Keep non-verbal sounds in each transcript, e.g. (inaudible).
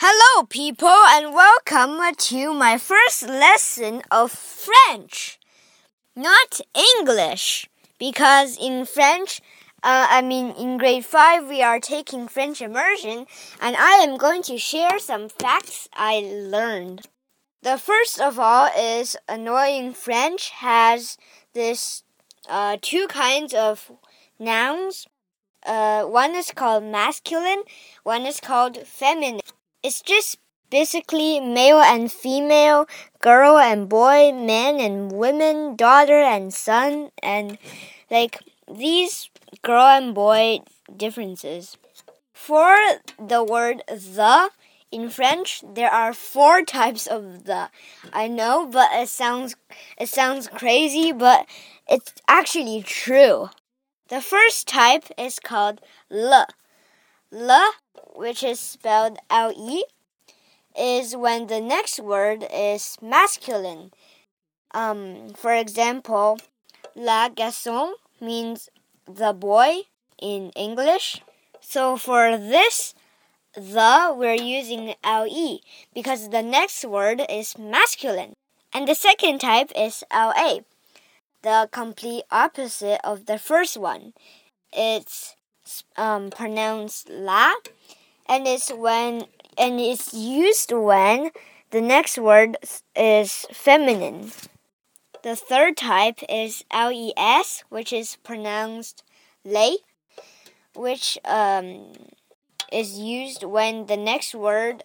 Hello, people, and welcome to my first lesson of French. Not English, because in French, uh, I mean, in grade 5, we are taking French immersion, and I am going to share some facts I learned. The first of all is annoying French has this uh, two kinds of nouns. Uh, one is called masculine, one is called feminine. It's just basically male and female, girl and boy, man and women, daughter and son, and like these girl and boy differences. For the word the in French, there are four (laughs) types of the. I know, but it sounds it sounds crazy, but it's actually true. The first type is called le. Le which is spelled L E, is when the next word is masculine. Um, for example, la garçon means the boy in English. So for this, the, we're using LE because the next word is masculine. And the second type is LA, the complete opposite of the first one. It's um, pronounced la and it's when and it's used when the next word is feminine. The third type is les, which is pronounced lay, which um, is used when the next word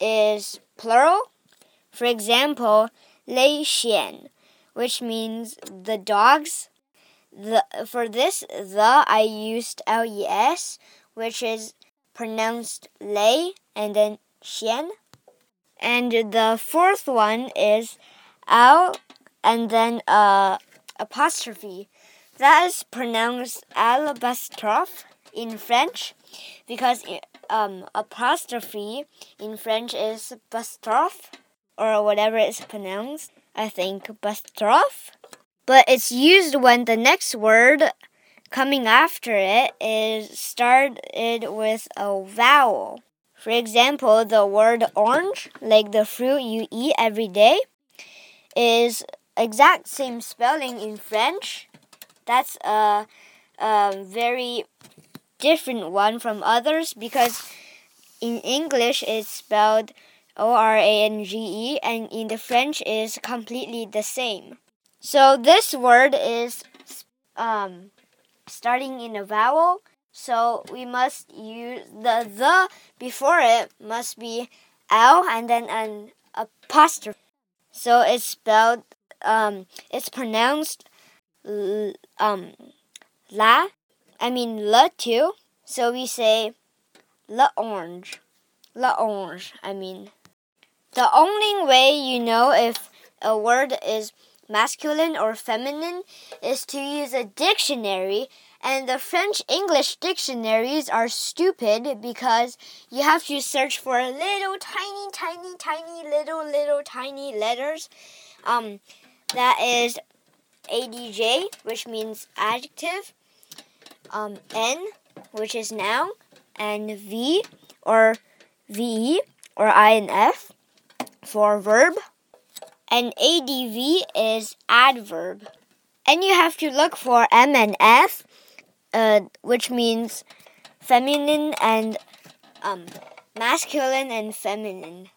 is plural. For example, les chiens, which means the dogs. The, for this, the I used les, which is pronounced lei and then chiens. And the fourth one is ao and then uh, apostrophe. That is pronounced alabastrophe in French because um, apostrophe in French is bastrophe or whatever it's pronounced. I think bastrophe. But it's used when the next word coming after it is started with a vowel. For example, the word orange, like the fruit you eat every day, is exact same spelling in French. That's a, a very different one from others because in English it's spelled O R A N G E and in the French is completely the same. So this word is um, starting in a vowel, so we must use the the before it must be L and then an apostrophe. So it's spelled um it's pronounced um la I mean la too. So we say la orange. La orange, I mean. The only way you know if a word is masculine or feminine is to use a dictionary and the French English dictionaries are stupid because you have to search for little tiny tiny tiny little little tiny letters. Um that is adj which means adjective um n which is noun and v or ve or inf for verb and adv is adverb. And you have to look for M and F, uh, which means feminine and um, masculine and feminine.